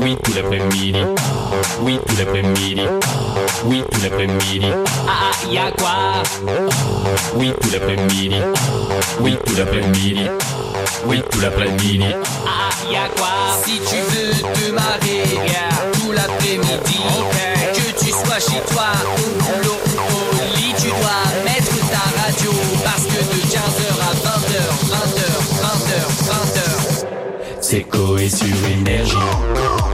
Oui, tout l'après-midi. Oui, tout l'après-midi. Oui, tout l'après-midi. Ah, ah, y'a quoi? Oui, tout l'après-midi. Oui, tout l'après-midi. Oui, tout l'après-midi. Ah, ah y'a quoi? Si tu veux te marrer, tout l'après-midi, que tu sois chez toi ou au boulot. C'est Coé sur énergie.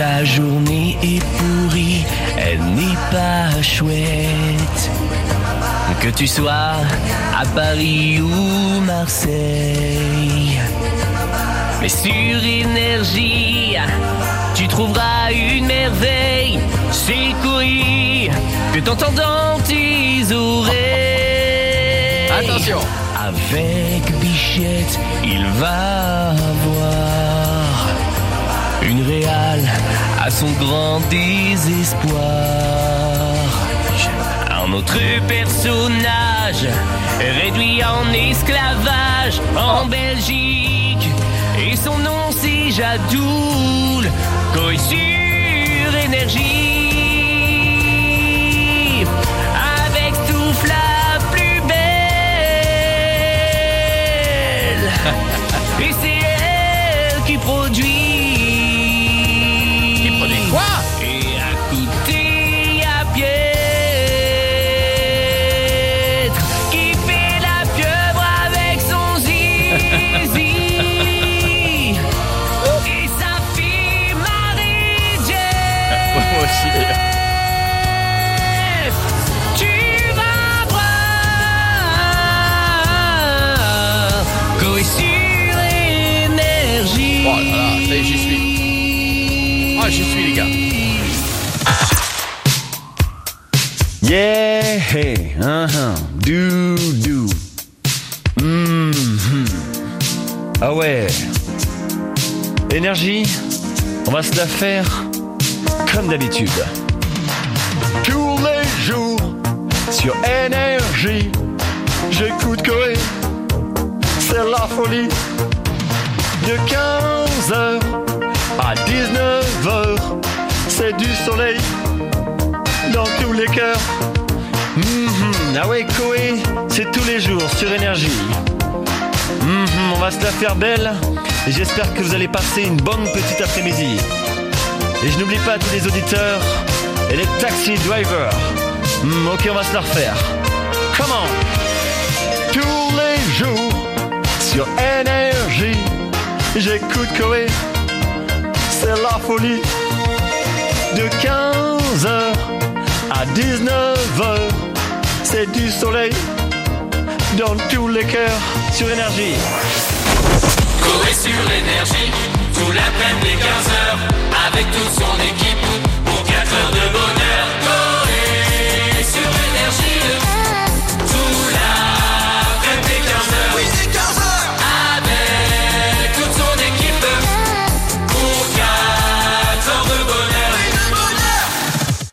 Ta journée est pourrie, elle n'est pas chouette. Que tu sois à Paris ou Marseille. Mais sur énergie, tu trouveras une merveille. C'est courir que t'entends dans tes oreilles. Attention. Avec Bichette, il va à son grand désespoir. Un autre personnage réduit en esclavage en Belgique. Et son nom c'est Jadoul, sur énergie. Avec Stouff la plus belle. Et c'est elle qui produit. J'y suis les gars. Yeah, hey, uh-huh, do, do. Mhm. Ah ouais. Énergie, on va se la faire comme d'habitude. Tous les jours, sur énergie, j'écoute Coé. C'est la folie. De 15h à 19h, c'est du soleil dans tous les cœurs. Mhm, Ah ouais, Koé, c'est tous les jours sur énergie. Mhm, On va se la faire belle et j'espère que vous allez passer une bonne petite après-midi. Et je n'oublie pas tous les auditeurs et les taxi drivers. Mhm, ok, on va se la refaire. Comment Tous les jours sur énergie, j'écoute Koé. C'est la folie de 15h à 19h. C'est du soleil dans tous les cœurs sur énergie. Corée sur énergie, tout l'après-midi 15h, avec tout son